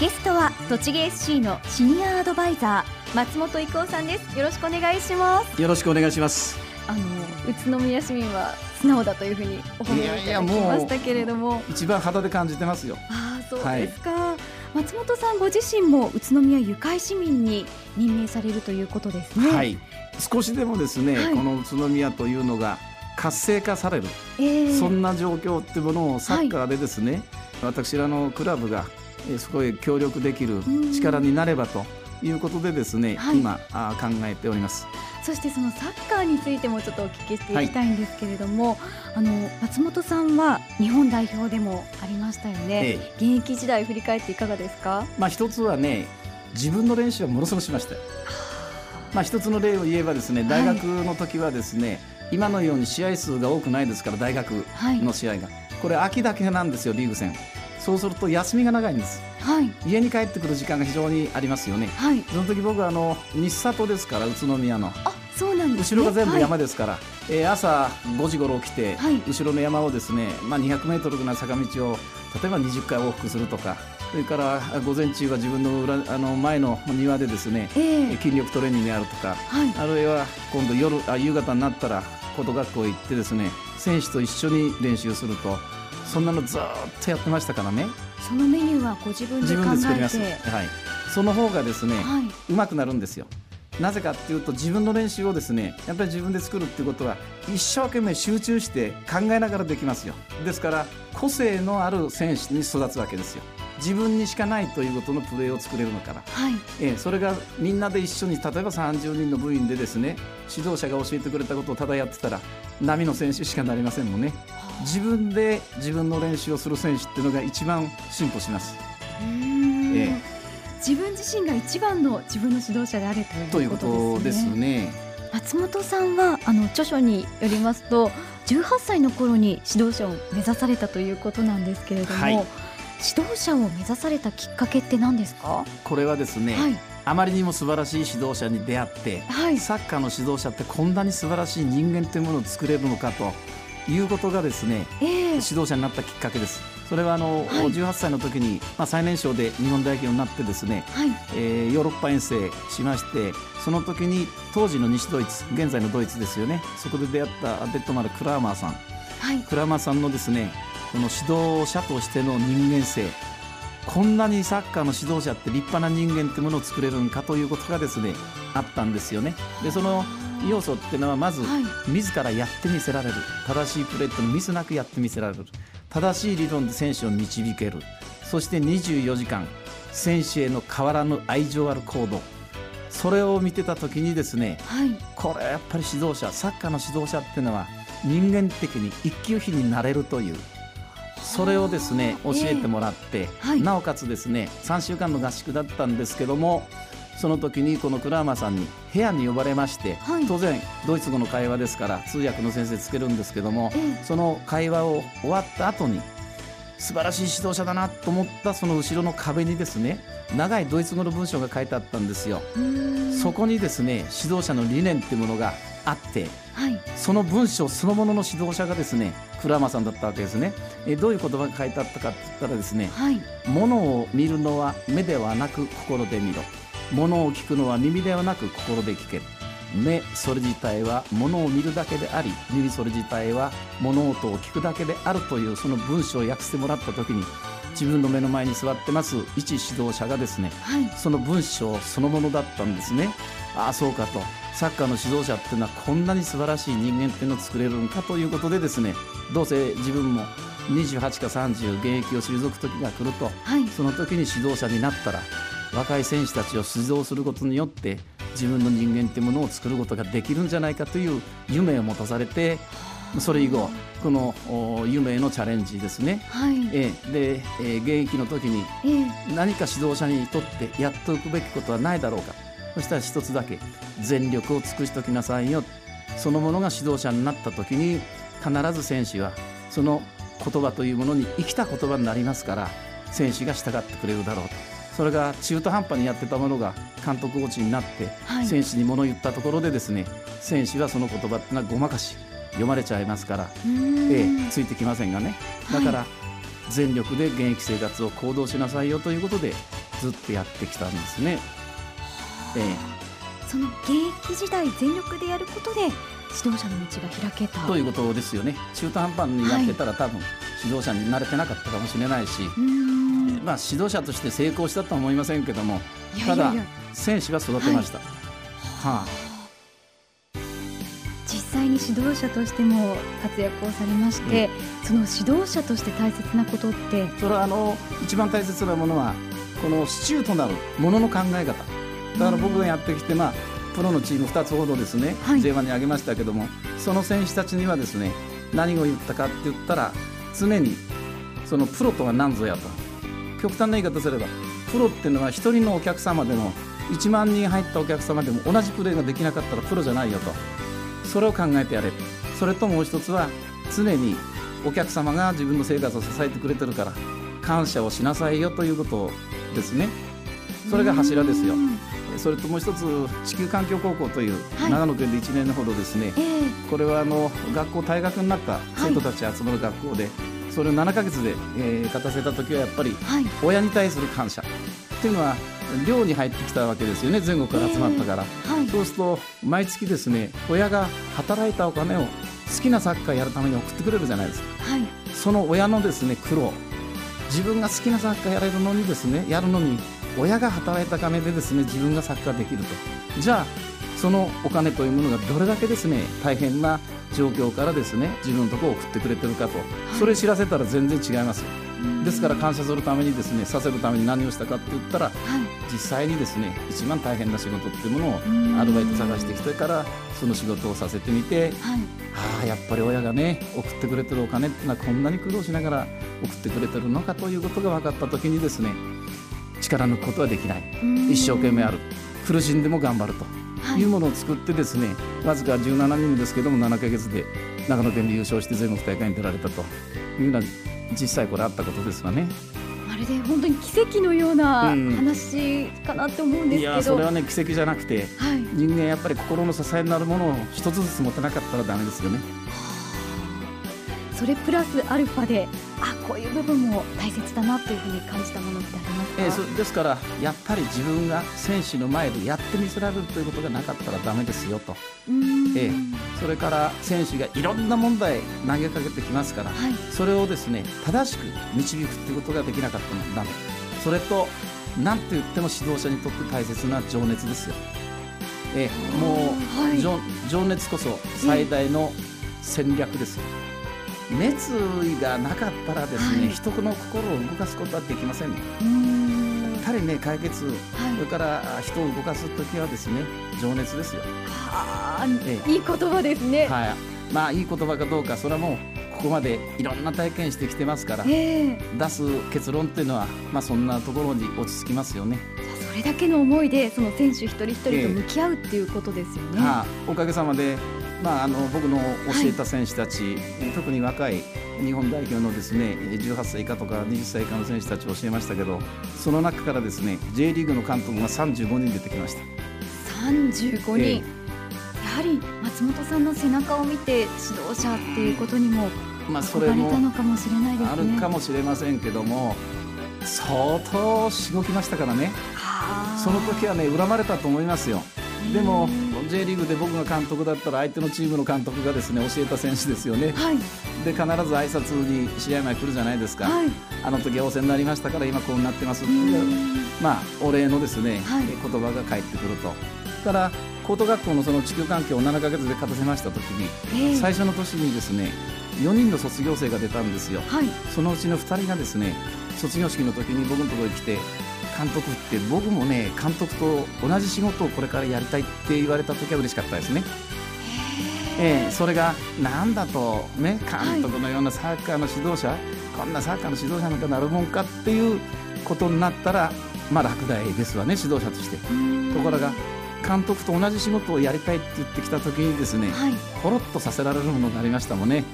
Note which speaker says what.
Speaker 1: ゲストは栃木 SC のシニアアドバイザー松本郁夫さんです。よろしくお願いします。
Speaker 2: よろしくお願いします。
Speaker 1: あの宇都宮市民は素直だというふうにお褒めいただきましたけれども。
Speaker 2: 一番肌で感じてますよ。
Speaker 1: ああそうですか、はい、松本さんご自身も宇都宮ゆかい市民に任命されるということですね。
Speaker 2: はい。少しでもですね、はい、この宇都宮というのが活性化される、えー、そんな状況っていうものをサッカーでですね、はい、私らのクラブがすごい協力できる力になればということでですね、はい、今あ考えております。
Speaker 1: そしてそのサッカーについてもちょっとお聞きしていきたいんですけれども、はい、あの松本さんは日本代表でもありましたよね、ええ、現役時代振り返っていかがですか？
Speaker 2: まあ一つはね自分の練習はものすごくしましたまあ一つの例を言えばですね大学の時はですね、はい、今のように試合数が多くないですから大学の試合が、これ秋だけなんですよリーグ戦そうすると休みが長いんです、はい、家に帰ってくる時間が非常にありますよね、はい、その時僕はあの日里ですから宇都宮の。
Speaker 1: あそうなんです、
Speaker 2: ね、後ろが全部山ですから、はい、えー、朝5時頃起きて、はい、後ろの山をですね、まあ、200メートルぐらい坂道を例えば20回往復するとかそれから午前中は自分の裏あの前の庭でですね、えー、筋力トレーニングやるとか、はい、あるいは今度夜あ夕方になったら高等学校行ってですね選手と一緒に練習するとそんなのずっとやってましたからね。
Speaker 1: そのメニューはご自分で考えて。自分で作ります、はい、
Speaker 2: その方がですね、はい、うまくなるんですよ。なぜかっていうと自分の練習をですねやっぱり自分で作るっていうことは一生懸命集中して考えながらできますよ。ですから個性のある選手に育つわけですよ。自分にしかないということのプレーを作れるのから、はい、えそれがみんなで一緒に例えば30人の部員でですね指導者が教えてくれたことをただやってたら波の選手しかなりませんもんね自分で自分の練習をする選手っていうのが一番進歩します。
Speaker 1: え自分自身が一番の自分の指導者であれということですね。すね。松本さんはあの著書によりますと18歳の頃に指導者を目指されたということなんですけれども、はい、指導者を目指されたきっかけって何ですか？
Speaker 2: これはですね、はい、あまりにも素晴らしい指導者に出会って、はい、サッカーの指導者ってこんなに素晴らしい人間というものを作れるのかということがですね、えー、指導者になったきっかけです。それはあの、はい、18歳の時に、まあ、最年少で日本代表になってですね、はい、えー、ヨーロッパ遠征しましてその時に当時の西ドイツ現在のドイツですよね。そこで出会ったアデットマル・クラーマーさん、はい、クラーマーさんのですねこの指導者としての人間性こんなにサッカーの指導者って立派な人間ってものを作れるんかということがですねあったんですよね。でその要素っていうのはまず、はい、自らやってみせられる。正しいプレートにミスなくやってみせられる。正しい理論で選手を導ける。そして24時間選手への変わらぬ愛情ある行動。それを見てた時にですね、はい、これやっぱり指導者サッカーの指導者っていうのは人間的に一級品になれるというそれをですね教えてもらって、えーはい、なおかつですね3週間の合宿だったんですけどもその時にこのクラーマーさんに部屋に呼ばれまして、はい、当然ドイツ語の会話ですから通訳の先生つけるんですけども、えその会話を終わった後に素晴らしい指導者だなと思ったその後ろの壁にですね長いドイツ語の文章が書いてあったんですよ。そこにですね指導者の理念っていうものがあって、はい、その文章そのものの指導者がですねクラーマーさんだったわけですね。えどういう言葉が書いてあったかって言ったらですね、はい、物を見るのは目ではなく心で見ろ。物を聞くのは耳ではなく心で聞ける。目それ自体は物を見るだけであり耳それ自体は物音を聞くだけであるというその文章を訳してもらった時に自分の目の前に座ってます一指導者がですね、はい、その文章そのものだったんですねああそうかと。サッカーの指導者っていうのはこんなに素晴らしい人間っていうのを作れるんかということでですねどうせ自分も28か30現役を退く時が来ると、はい、その時に指導者になったら若い選手たちを指導することによって自分の人間っていうものを作ることができるんじゃないかという夢を持たされてそれ以後この夢へのチャレンジですね、はい、えで、え現役の時に何か指導者にとってやっておくべきことはないだろうかそしたら一つだけ全力を尽くしておきなさいよ。そのものが指導者になった時に必ず選手はその言葉というものに生きた言葉になりますから選手が従ってくれるだろうと。それが中途半端にやってたものが監督コーチになって、選手に物を言ったところでですね選手はその言葉っていうのはごまかし読まれちゃいますから、ええ、ついてきませんがね。だから、全力で現役生活を行動しなさいよということでずっとやってきたんですね。
Speaker 1: ええ、その現役時代全力でやることで指導者の道が開けた。
Speaker 2: ということですよね。中途半端にやってたら、はい、多分指導者になれてなかったかもしれないし、まあ、指導者として成功したとは思いませんけどもただ選手は育てました。はい、はあ
Speaker 1: 実際に指導者としても活躍をされまして、うん、その指導者として大切なことって？
Speaker 2: それはあの一番大切なものはこの支柱となるものの考え方だから僕がやってきて、まあ、プロのチーム2つほどですね、はい、J1 に挙げましたけどもその選手たちにはですね何を言ったかって言ったら常にそのプロとは何ぞやと。極端な言い方すればプロっていうのは1人のお客様でも1万人入ったお客様でも同じプレーができなかったらプロじゃないよと。それを考えてやれ。それともう一つは常にお客様が自分の生活を支えてくれてるから感謝をしなさいよということですね。それが柱ですよそれともう一つ地球環境高校という長野県で1年ほどですね、はいこれはあの学校退学になった生徒たち集まる学校で、はい、それを7か月で、えー、勝たせた時はやっぱり親に対する感謝。っていうのは寮に入ってきたわけですよね全国から集まったから、えーはい、そうすると毎月ですね親が働いたお金を好きなサッカーやるために送ってくれるじゃないですか、はい、その親のですね苦労。自分が好きなサッカーやれるのにですねやるのに親が働いた金でですね自分がサッカーできると。じゃあそのお金というものがどれだけですね大変な状況からですね自分のところを送ってくれてるかと、それ知らせたら全然違いますですから感謝するためにですねさせるために何をしたかって言ったら、はい、実際にですね一番大変な仕事っていうものをアルバイト探してきてからその仕事をさせてみて、はい、ああやっぱり親がね送ってくれてるお金っていうのはこんなに苦労しながら送ってくれてるのかということが分かった時にですね力抜くことはできない。一生懸命ある。苦しんでも頑張ると。い。うものを作ってですね、はい、わずか17人ですけども7か月で長野県で優勝して全国大会に出られたと。いうような実際これあったことですわね。
Speaker 1: まるで本当に奇跡のような話かなって思うんですけど、うん、い
Speaker 2: やそれはね奇跡じゃなくて、はい、人間やっぱり心の支えになるものを一つずつ持てなかったらだめですよね。
Speaker 1: それプラスアルファであこういう部分も大切だなというふうに感じたものってありますか、え
Speaker 2: ー、ですからやっぱり自分が選手の前でやってみせられるということがなかったらだめですよと、えー、それから選手がいろんな問題投げかけてきますから、はい、それをですね正しく導くということができなかったのだめそれと何と言っても指導者にとって大切な情熱ですよ。えー、もう、はい、情熱こそ最大の戦略ですよ。熱意がなかったらですね、はい、人の心を動かすことはできません。やっぱりね解決、はい、それから人を動かす時はですね情熱ですよ。
Speaker 1: はあ、ええ、いい言葉ですね。
Speaker 2: はい。まあいい言葉かどうかそれはもうここまでいろんな体験してきてますから、えー、出す結論っていうのはまあそんなところに落ち着きますよね。
Speaker 1: それだけの思いでその選手一人一人と向き合うっていうことですよね。えー、は
Speaker 2: あ、おかげさまでまあ、あの僕の教えた選手たち、はい、特に若い日本代表のですね18歳以下とか20歳以下の選手たちを教えましたけどその中からですね J リーグの監督が35人出てきました。
Speaker 1: 35人、えー、やはり松本さんの背中を見て指導者っていうことにも憧れたのかもしれないですね、まあ、
Speaker 2: あるかもしれませんけども相当しごきましたからね。その時はね恨まれたと思いますよでも J リーグで僕が監督だったら相手のチームの監督がですね教えた選手ですよね、はい、で必ず挨拶に試合前来るじゃないですか、はい、あの時はお世話になりましたから今こうなってます。っていうまあお礼のですね、はい、言葉が返ってくると。から高等学校のその地球環境を7か月で勝たせました時に、えー、最初の年にですね4人の卒業生が出たんですよ、はい、そのうちの2人がですね卒業式の時に僕のところに来て監督って僕もね監督と同じ仕事をこれからやりたいって言われた時は嬉しかったですね。えー、それが何だと、ね、監督のようなサッカーの指導者、はい、こんなサッカーの指導者なんかなるもんかっていうことになったら、まあ、落第ですわね指導者として。ところが監督と同じ仕事をやりたいって言ってきた時にですね、はい、ほろっとさせられるものがありましたもんね。